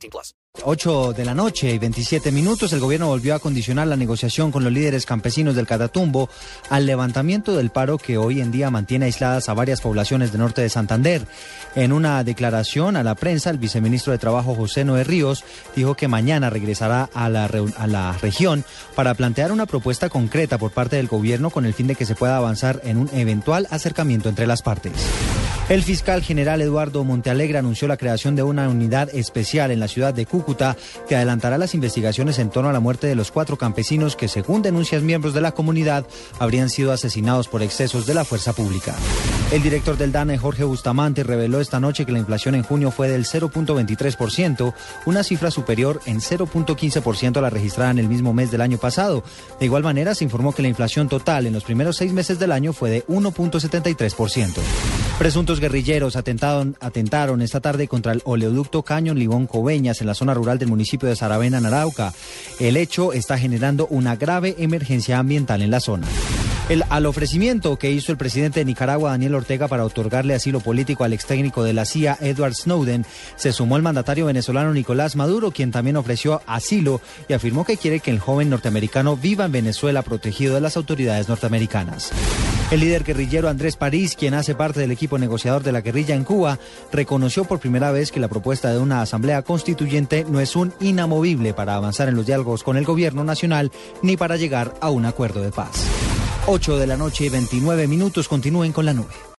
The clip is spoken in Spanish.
18 plus. 8 de la noche y 27 minutos, el gobierno volvió a condicionar la negociación con los líderes campesinos del Catatumbo al levantamiento del paro que hoy en día mantiene aisladas a varias poblaciones del norte de Santander. En una declaración a la prensa, el viceministro de Trabajo José Noé Ríos dijo que mañana regresará a la, a la región para plantear una propuesta concreta por parte del gobierno con el fin de que se pueda avanzar en un eventual acercamiento entre las partes. El fiscal general Eduardo Montealegre anunció la creación de una unidad especial en la ciudad de Cúcuta que adelantará las investigaciones en torno a la muerte de los cuatro campesinos que, según denuncias miembros de la comunidad, habrían sido asesinados por excesos de la fuerza pública. El director del DANE, Jorge Bustamante, reveló esta noche que la inflación en junio fue del 0.23%, una cifra superior en 0.15% a la registrada en el mismo mes del año pasado. De igual manera, se informó que la inflación total en los primeros seis meses del año fue de 1.73%. Presuntos guerrilleros atentaron, esta tarde contra el oleoducto Caño Libón Coveñas en la zona rural del municipio de Saravena, en Arauca. El hecho está generando una grave emergencia ambiental en la zona. El, al ofrecimiento que hizo el presidente de Nicaragua, Daniel Ortega, para otorgarle asilo político al ex técnico de la CIA, Edward Snowden, se sumó el mandatario venezolano Nicolás Maduro, quien también ofreció asilo y afirmó que quiere que el joven norteamericano viva en Venezuela protegido de las autoridades norteamericanas. El líder guerrillero Andrés París, quien hace parte del equipo negociador de la guerrilla en Cuba, reconoció por primera vez que la propuesta de una asamblea constituyente no es un inamovible para avanzar en los diálogos con el gobierno nacional ni para llegar a un acuerdo de paz. 8 de la noche y 29 minutos continúen con la nube.